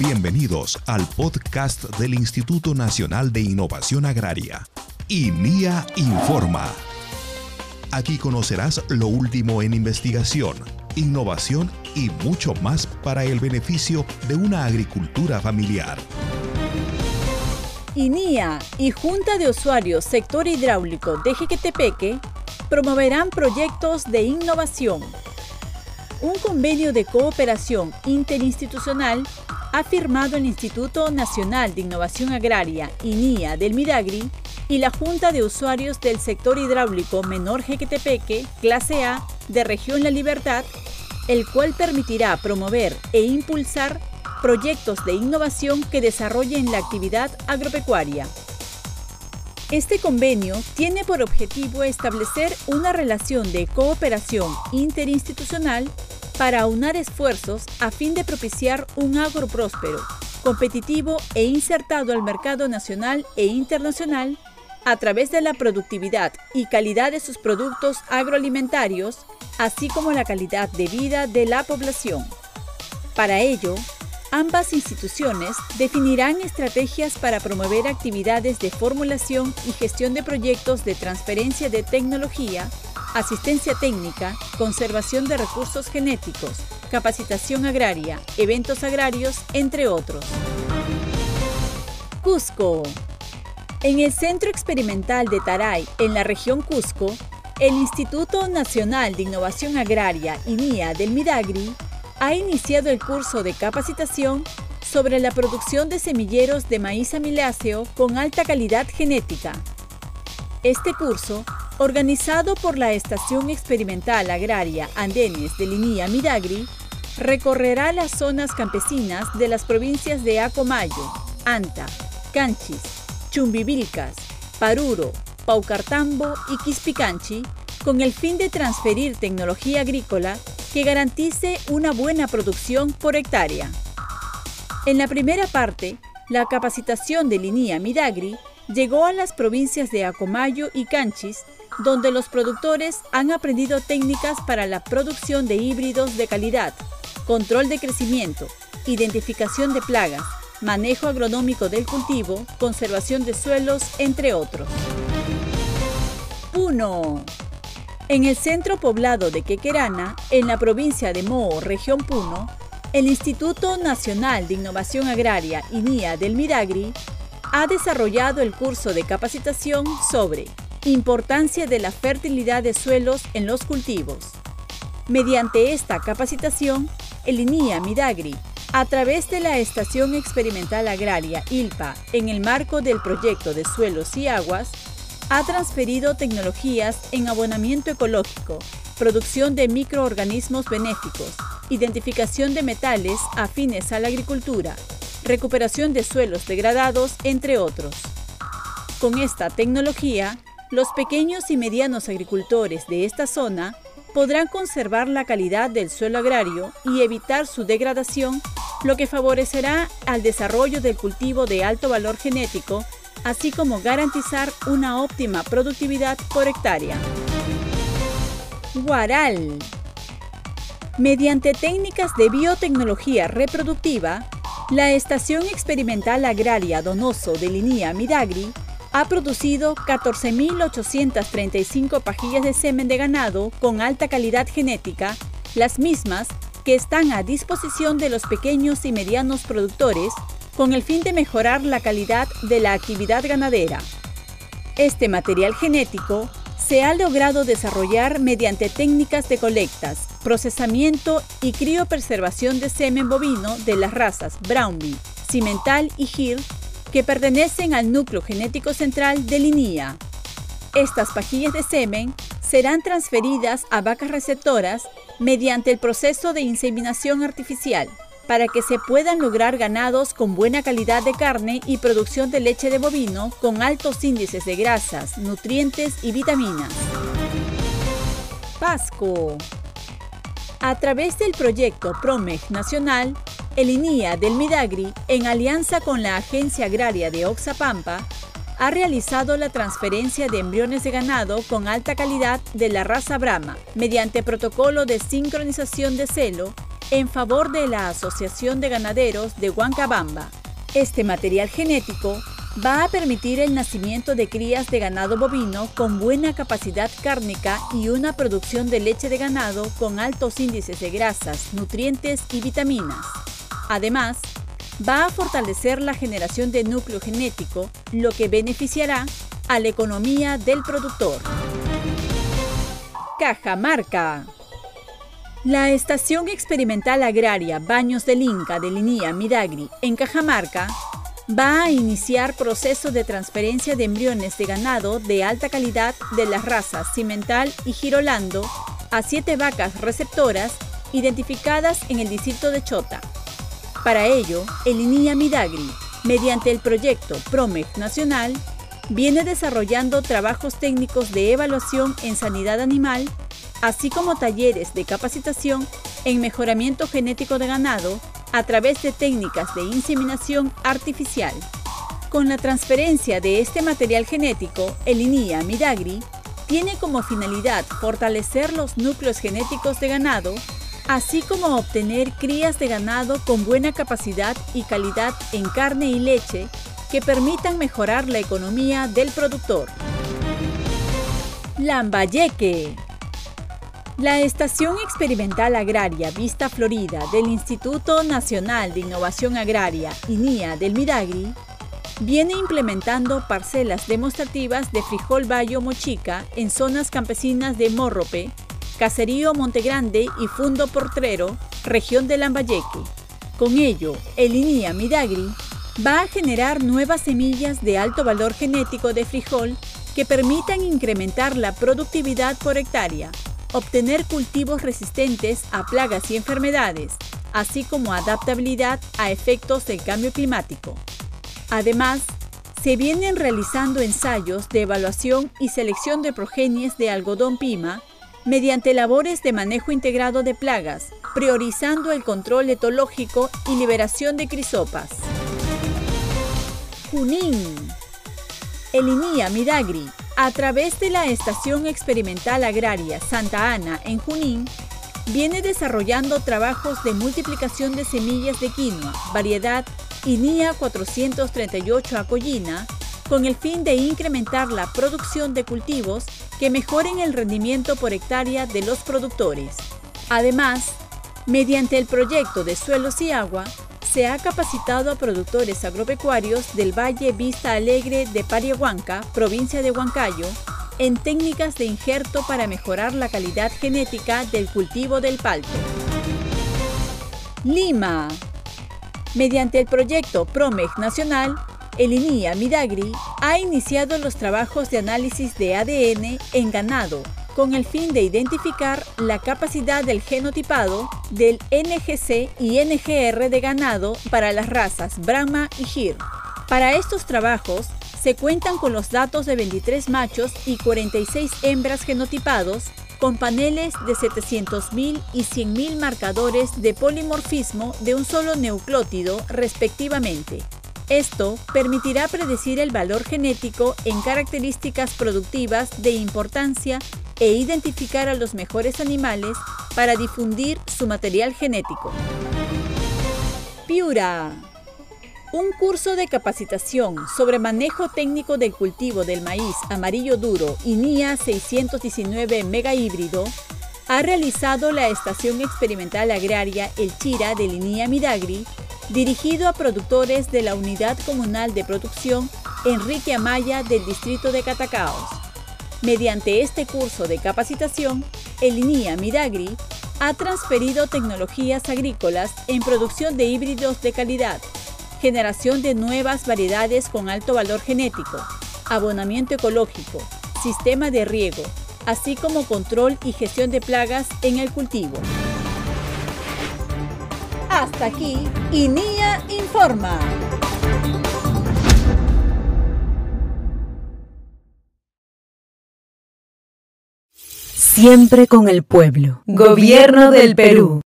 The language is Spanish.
Bienvenidos al podcast del Instituto Nacional de Innovación Agraria, INIA Informa. Aquí conocerás lo último en investigación, innovación y mucho más para el beneficio de una agricultura familiar. INIA y Junta de Usuarios Sector Hidráulico de Jequetepeque promoverán proyectos de innovación. Un convenio de cooperación interinstitucional ha firmado el Instituto Nacional de Innovación Agraria, INIA, del Midagri, y la Junta de Usuarios del Sector Hidráulico Menor Jequetepeque, clase A, de Región La Libertad, el cual permitirá promover e impulsar proyectos de innovación que desarrollen la actividad agropecuaria. Este convenio tiene por objetivo establecer una relación de cooperación interinstitucional para aunar esfuerzos a fin de propiciar un agro próspero, competitivo e insertado al mercado nacional e internacional a través de la productividad y calidad de sus productos agroalimentarios, así como la calidad de vida de la población. Para ello, ambas instituciones definirán estrategias para promover actividades de formulación y gestión de proyectos de transferencia de tecnología asistencia técnica, conservación de recursos genéticos, capacitación agraria, eventos agrarios, entre otros. Cusco. En el Centro Experimental de Taray, en la región Cusco, el Instituto Nacional de Innovación Agraria, INIA del Midagri, ha iniciado el curso de capacitación sobre la producción de semilleros de maíz amiláceo con alta calidad genética. Este curso organizado por la Estación Experimental Agraria Andenes de Linía Midagri, recorrerá las zonas campesinas de las provincias de Acomayo, Anta, Canchis, Chumbivilcas, Paruro, Paucartambo y Quispicanchi con el fin de transferir tecnología agrícola que garantice una buena producción por hectárea. En la primera parte, la capacitación de Linía Midagri llegó a las provincias de Acomayo y Canchis donde los productores han aprendido técnicas para la producción de híbridos de calidad, control de crecimiento, identificación de plagas, manejo agronómico del cultivo, conservación de suelos, entre otros. 1. En el centro poblado de Quequerana, en la provincia de Moo, región Puno, el Instituto Nacional de Innovación Agraria, INIA del Midagri, ha desarrollado el curso de capacitación sobre Importancia de la fertilidad de suelos en los cultivos. Mediante esta capacitación, el INIA Midagri, a través de la Estación Experimental Agraria ILPA, en el marco del proyecto de suelos y aguas, ha transferido tecnologías en abonamiento ecológico, producción de microorganismos benéficos, identificación de metales afines a la agricultura, recuperación de suelos degradados, entre otros. Con esta tecnología, los pequeños y medianos agricultores de esta zona podrán conservar la calidad del suelo agrario y evitar su degradación, lo que favorecerá al desarrollo del cultivo de alto valor genético, así como garantizar una óptima productividad por hectárea. Guaral. Mediante técnicas de biotecnología reproductiva, la Estación Experimental Agraria Donoso de Linía Midagri ha producido 14.835 pajillas de semen de ganado con alta calidad genética, las mismas que están a disposición de los pequeños y medianos productores con el fin de mejorar la calidad de la actividad ganadera. Este material genético se ha logrado desarrollar mediante técnicas de colectas, procesamiento y criopreservación de semen bovino de las razas Brownbee, Cimental y Gir que pertenecen al núcleo genético central de Linía. Estas pajillas de semen serán transferidas a vacas receptoras mediante el proceso de inseminación artificial para que se puedan lograr ganados con buena calidad de carne y producción de leche de bovino con altos índices de grasas, nutrientes y vitaminas. Pasco. A través del proyecto PROMEG Nacional, el INIA del Midagri, en alianza con la Agencia Agraria de Oxapampa, ha realizado la transferencia de embriones de ganado con alta calidad de la raza Brahma mediante protocolo de sincronización de celo en favor de la Asociación de Ganaderos de Huancabamba. Este material genético va a permitir el nacimiento de crías de ganado bovino con buena capacidad cárnica y una producción de leche de ganado con altos índices de grasas, nutrientes y vitaminas. Además, va a fortalecer la generación de núcleo genético, lo que beneficiará a la economía del productor. Cajamarca. La Estación Experimental Agraria Baños del Inca de Linía Midagri en Cajamarca va a iniciar proceso de transferencia de embriones de ganado de alta calidad de las razas Cimental y Girolando a siete vacas receptoras identificadas en el distrito de Chota. Para ello, el INIA Midagri, mediante el proyecto PROMEG Nacional, viene desarrollando trabajos técnicos de evaluación en sanidad animal, así como talleres de capacitación en mejoramiento genético de ganado a través de técnicas de inseminación artificial. Con la transferencia de este material genético, el INIA Midagri tiene como finalidad fortalecer los núcleos genéticos de ganado, así como obtener crías de ganado con buena capacidad y calidad en carne y leche que permitan mejorar la economía del productor. Lambayeque la Estación Experimental Agraria Vista Florida del Instituto Nacional de Innovación Agraria, INIA del Midagri, viene implementando parcelas demostrativas de frijol bayo mochica en zonas campesinas de Morrope, Caserío Montegrande y Fundo Portrero, región de Lambayeque. Con ello, el INIA Midagri va a generar nuevas semillas de alto valor genético de frijol que permitan incrementar la productividad por hectárea obtener cultivos resistentes a plagas y enfermedades, así como adaptabilidad a efectos del cambio climático. Además, se vienen realizando ensayos de evaluación y selección de progenies de algodón pima mediante labores de manejo integrado de plagas, priorizando el control etológico y liberación de crisopas. Junín. El INIA Midagri a través de la Estación Experimental Agraria Santa Ana en Junín, viene desarrollando trabajos de multiplicación de semillas de quinoa, variedad INIA 438 Acollina, con el fin de incrementar la producción de cultivos que mejoren el rendimiento por hectárea de los productores. Además, mediante el proyecto de suelos y agua, se ha capacitado a productores agropecuarios del Valle Vista Alegre de Pariahuanca, provincia de Huancayo, en técnicas de injerto para mejorar la calidad genética del cultivo del palto. Lima. Mediante el proyecto PROMEG Nacional, el INIA Midagri ha iniciado los trabajos de análisis de ADN en ganado con el fin de identificar la capacidad del genotipado del NGC y NGR de ganado para las razas Brahma y Gir. Para estos trabajos, se cuentan con los datos de 23 machos y 46 hembras genotipados con paneles de 700.000 y 100.000 marcadores de polimorfismo de un solo nucleótido respectivamente. Esto permitirá predecir el valor genético en características productivas de importancia e identificar a los mejores animales para difundir su material genético. Piura. Un curso de capacitación sobre manejo técnico del cultivo del maíz amarillo duro y NIA 619 mega híbrido ha realizado la Estación Experimental Agraria El Chira de Linía Midagri, dirigido a productores de la Unidad Comunal de Producción Enrique Amaya del Distrito de Catacaos. Mediante este curso de capacitación, el INIA Midagri ha transferido tecnologías agrícolas en producción de híbridos de calidad, generación de nuevas variedades con alto valor genético, abonamiento ecológico, sistema de riego, así como control y gestión de plagas en el cultivo. Hasta aquí, INIA Informa. Siempre con el pueblo. Gobierno del Perú.